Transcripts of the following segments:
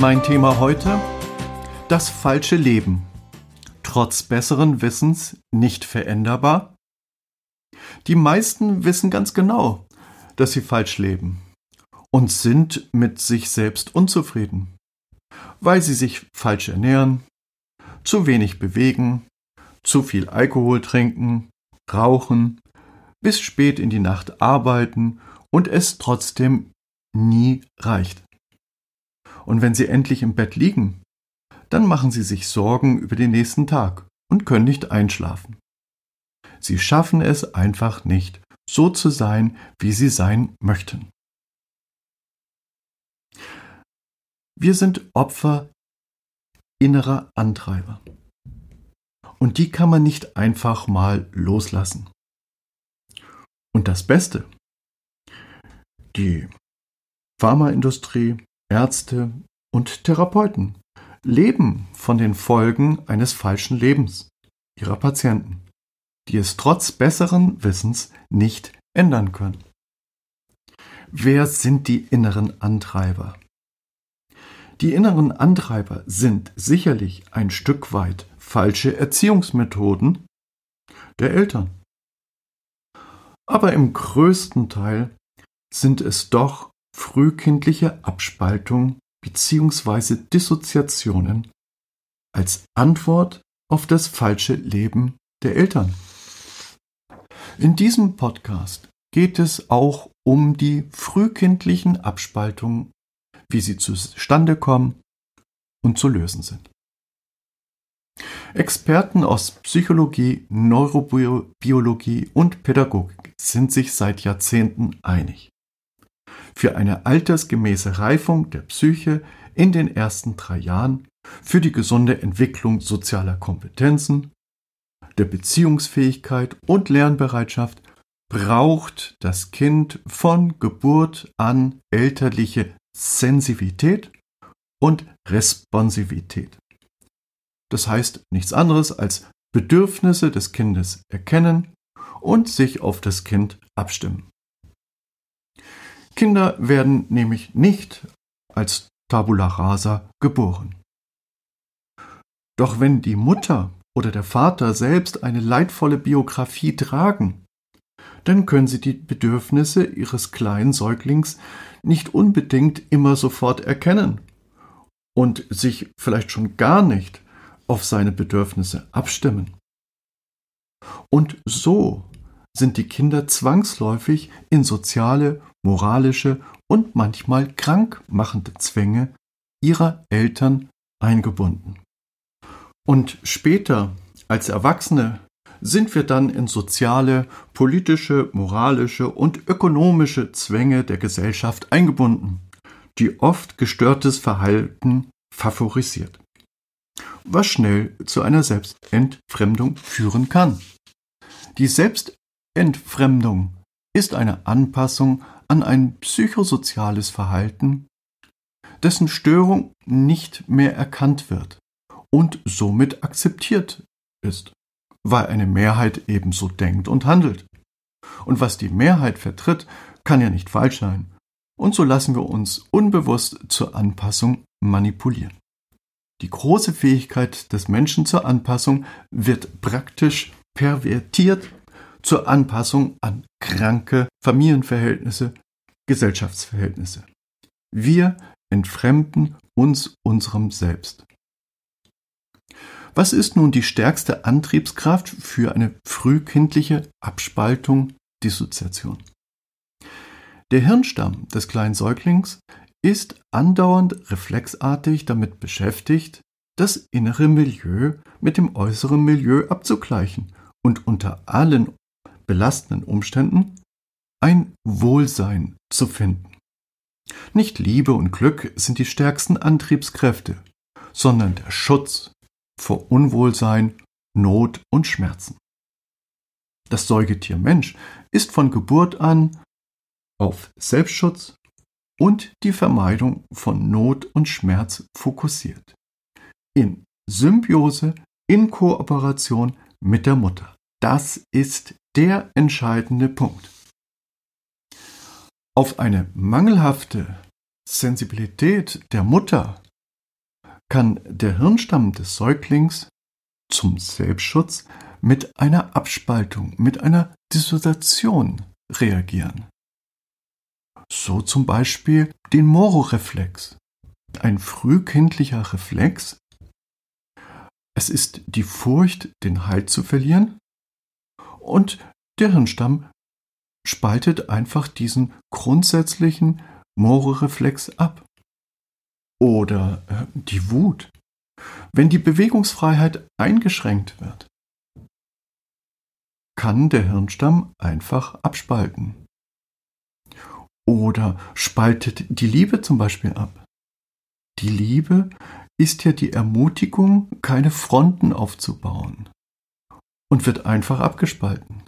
Mein Thema heute? Das falsche Leben. Trotz besseren Wissens nicht veränderbar? Die meisten wissen ganz genau, dass sie falsch leben und sind mit sich selbst unzufrieden, weil sie sich falsch ernähren, zu wenig bewegen, zu viel Alkohol trinken, rauchen, bis spät in die Nacht arbeiten und es trotzdem nie reicht. Und wenn sie endlich im Bett liegen, dann machen sie sich Sorgen über den nächsten Tag und können nicht einschlafen. Sie schaffen es einfach nicht, so zu sein, wie sie sein möchten. Wir sind Opfer innerer Antreiber. Und die kann man nicht einfach mal loslassen. Und das Beste, die Pharmaindustrie, Ärzte und Therapeuten leben von den Folgen eines falschen Lebens ihrer Patienten, die es trotz besseren Wissens nicht ändern können. Wer sind die inneren Antreiber? Die inneren Antreiber sind sicherlich ein Stück weit falsche Erziehungsmethoden der Eltern. Aber im größten Teil sind es doch frühkindliche Abspaltung bzw. Dissoziationen als Antwort auf das falsche Leben der Eltern. In diesem Podcast geht es auch um die frühkindlichen Abspaltungen, wie sie zustande kommen und zu lösen sind. Experten aus Psychologie, Neurobiologie und Pädagogik sind sich seit Jahrzehnten einig für eine altersgemäße Reifung der Psyche in den ersten drei Jahren, für die gesunde Entwicklung sozialer Kompetenzen, der Beziehungsfähigkeit und Lernbereitschaft braucht das Kind von Geburt an elterliche Sensivität und Responsivität. Das heißt nichts anderes als Bedürfnisse des Kindes erkennen und sich auf das Kind abstimmen. Kinder werden nämlich nicht als Tabula rasa geboren. Doch wenn die Mutter oder der Vater selbst eine leidvolle Biografie tragen, dann können sie die Bedürfnisse ihres kleinen Säuglings nicht unbedingt immer sofort erkennen und sich vielleicht schon gar nicht auf seine Bedürfnisse abstimmen. Und so sind die Kinder zwangsläufig in soziale, moralische und manchmal krankmachende Zwänge ihrer Eltern eingebunden. Und später, als Erwachsene, sind wir dann in soziale, politische, moralische und ökonomische Zwänge der Gesellschaft eingebunden, die oft gestörtes Verhalten favorisiert, was schnell zu einer Selbstentfremdung führen kann. Die Selbst Entfremdung ist eine Anpassung an ein psychosoziales Verhalten, dessen Störung nicht mehr erkannt wird und somit akzeptiert ist, weil eine Mehrheit ebenso denkt und handelt. Und was die Mehrheit vertritt, kann ja nicht falsch sein. Und so lassen wir uns unbewusst zur Anpassung manipulieren. Die große Fähigkeit des Menschen zur Anpassung wird praktisch pervertiert zur Anpassung an kranke Familienverhältnisse, Gesellschaftsverhältnisse. Wir entfremden uns unserem Selbst. Was ist nun die stärkste Antriebskraft für eine frühkindliche Abspaltung, Dissoziation? Der Hirnstamm des kleinen Säuglings ist andauernd reflexartig damit beschäftigt, das innere Milieu mit dem äußeren Milieu abzugleichen und unter allen belastenden Umständen ein Wohlsein zu finden. Nicht Liebe und Glück sind die stärksten Antriebskräfte, sondern der Schutz vor Unwohlsein, Not und Schmerzen. Das Säugetier Mensch ist von Geburt an auf Selbstschutz und die Vermeidung von Not und Schmerz fokussiert. In Symbiose, in Kooperation mit der Mutter. Das ist der entscheidende Punkt. Auf eine mangelhafte Sensibilität der Mutter kann der Hirnstamm des Säuglings zum Selbstschutz mit einer Abspaltung, mit einer Dissoziation reagieren. So zum Beispiel den Mororeflex, ein frühkindlicher Reflex. Es ist die Furcht, den Halt zu verlieren und der Hirnstamm spaltet einfach diesen grundsätzlichen Mororeflex ab. Oder äh, die Wut, wenn die Bewegungsfreiheit eingeschränkt wird kann der Hirnstamm einfach abspalten. Oder spaltet die Liebe zum Beispiel ab. Die Liebe ist ja die Ermutigung, keine Fronten aufzubauen und wird einfach abgespalten.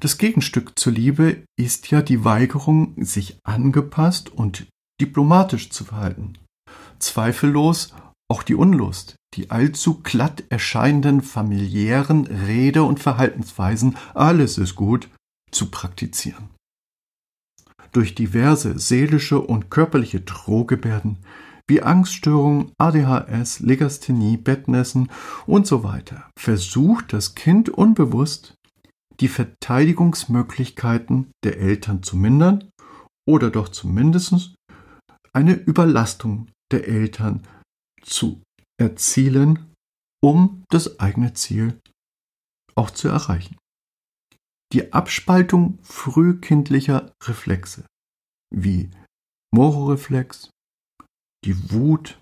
Das Gegenstück zur Liebe ist ja die Weigerung, sich angepasst und diplomatisch zu verhalten. Zweifellos auch die Unlust, die allzu glatt erscheinenden familiären Rede- und Verhaltensweisen, alles ist gut, zu praktizieren. Durch diverse seelische und körperliche Drohgebärden wie Angststörungen, ADHS, Legasthenie, Bettnässen und so weiter versucht das Kind unbewusst, die Verteidigungsmöglichkeiten der Eltern zu mindern oder doch zumindest eine Überlastung der Eltern zu erzielen, um das eigene Ziel auch zu erreichen. Die Abspaltung frühkindlicher Reflexe wie Mororeflex, die Wut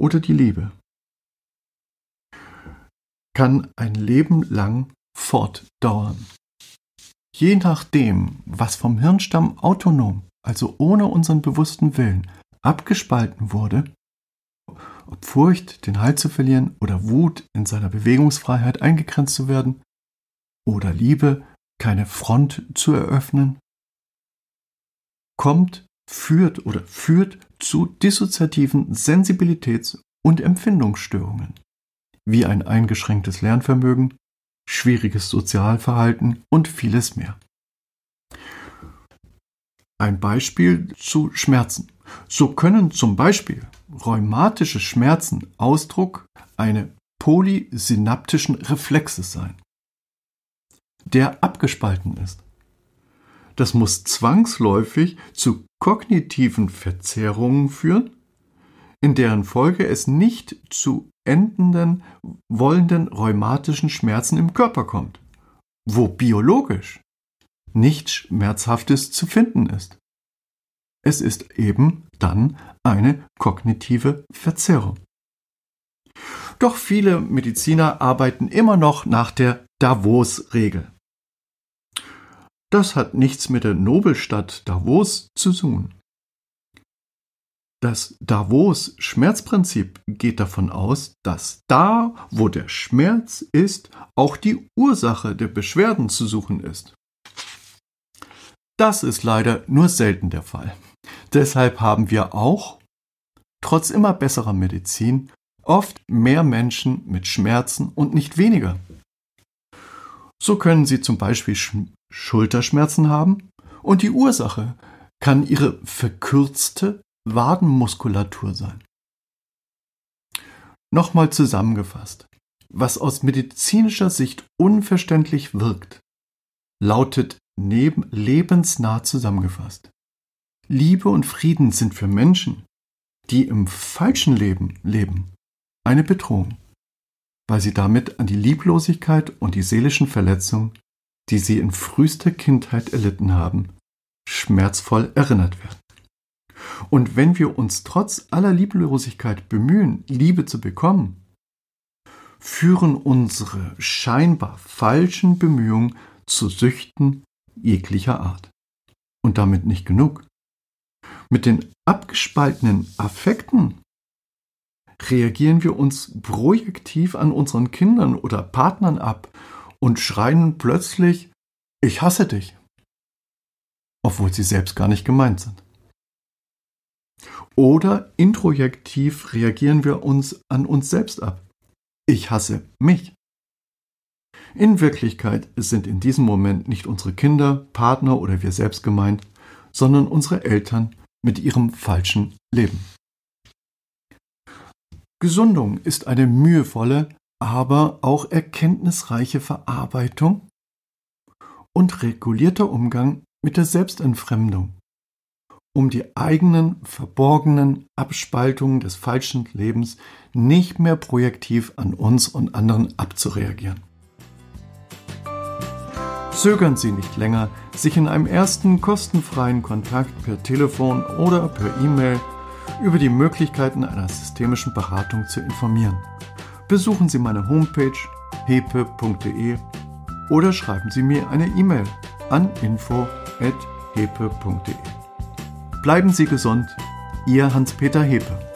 oder die Liebe kann ein Leben lang fortdauern. Je nachdem, was vom Hirnstamm autonom, also ohne unseren bewussten Willen, abgespalten wurde, ob Furcht, den Halt zu verlieren oder Wut, in seiner Bewegungsfreiheit eingegrenzt zu werden oder Liebe, keine Front zu eröffnen, kommt, führt oder führt zu dissoziativen Sensibilitäts- und Empfindungsstörungen, wie ein eingeschränktes Lernvermögen, schwieriges Sozialverhalten und vieles mehr. Ein Beispiel zu Schmerzen. So können zum Beispiel rheumatische Schmerzen Ausdruck einer polysynaptischen Reflexes sein, der abgespalten ist. Das muss zwangsläufig zu kognitiven Verzerrungen führen, in deren Folge es nicht zu endenden, wollenden rheumatischen Schmerzen im Körper kommt, wo biologisch nichts Schmerzhaftes zu finden ist. Es ist eben dann eine kognitive Verzerrung. Doch viele Mediziner arbeiten immer noch nach der Davos-Regel. Das hat nichts mit der Nobelstadt Davos zu tun. Das Davos-Schmerzprinzip geht davon aus, dass da, wo der Schmerz ist, auch die Ursache der Beschwerden zu suchen ist. Das ist leider nur selten der Fall. Deshalb haben wir auch, trotz immer besserer Medizin, oft mehr Menschen mit Schmerzen und nicht weniger. So können sie zum Beispiel Schulterschmerzen haben und die Ursache kann ihre verkürzte Wadenmuskulatur sein. Nochmal zusammengefasst. Was aus medizinischer Sicht unverständlich wirkt, lautet neben lebensnah zusammengefasst. Liebe und Frieden sind für Menschen, die im falschen Leben leben, eine Bedrohung, weil sie damit an die Lieblosigkeit und die seelischen Verletzungen, die sie in frühester Kindheit erlitten haben, schmerzvoll erinnert werden. Und wenn wir uns trotz aller Lieblosigkeit bemühen, Liebe zu bekommen, führen unsere scheinbar falschen Bemühungen zu Süchten jeglicher Art. Und damit nicht genug. Mit den abgespaltenen Affekten reagieren wir uns projektiv an unseren Kindern oder Partnern ab und schreien plötzlich, ich hasse dich, obwohl sie selbst gar nicht gemeint sind. Oder introjektiv reagieren wir uns an uns selbst ab. Ich hasse mich. In Wirklichkeit sind in diesem Moment nicht unsere Kinder, Partner oder wir selbst gemeint, sondern unsere Eltern mit ihrem falschen Leben. Gesundung ist eine mühevolle, aber auch erkenntnisreiche Verarbeitung und regulierter Umgang mit der Selbstentfremdung, um die eigenen verborgenen Abspaltungen des falschen Lebens nicht mehr projektiv an uns und anderen abzureagieren. Zögern Sie nicht länger, sich in einem ersten kostenfreien Kontakt per Telefon oder per E-Mail über die Möglichkeiten einer systemischen Beratung zu informieren. Besuchen Sie meine Homepage hepe.de oder schreiben Sie mir eine E-Mail an info.hepe.de. Bleiben Sie gesund, Ihr Hans-Peter Hepe.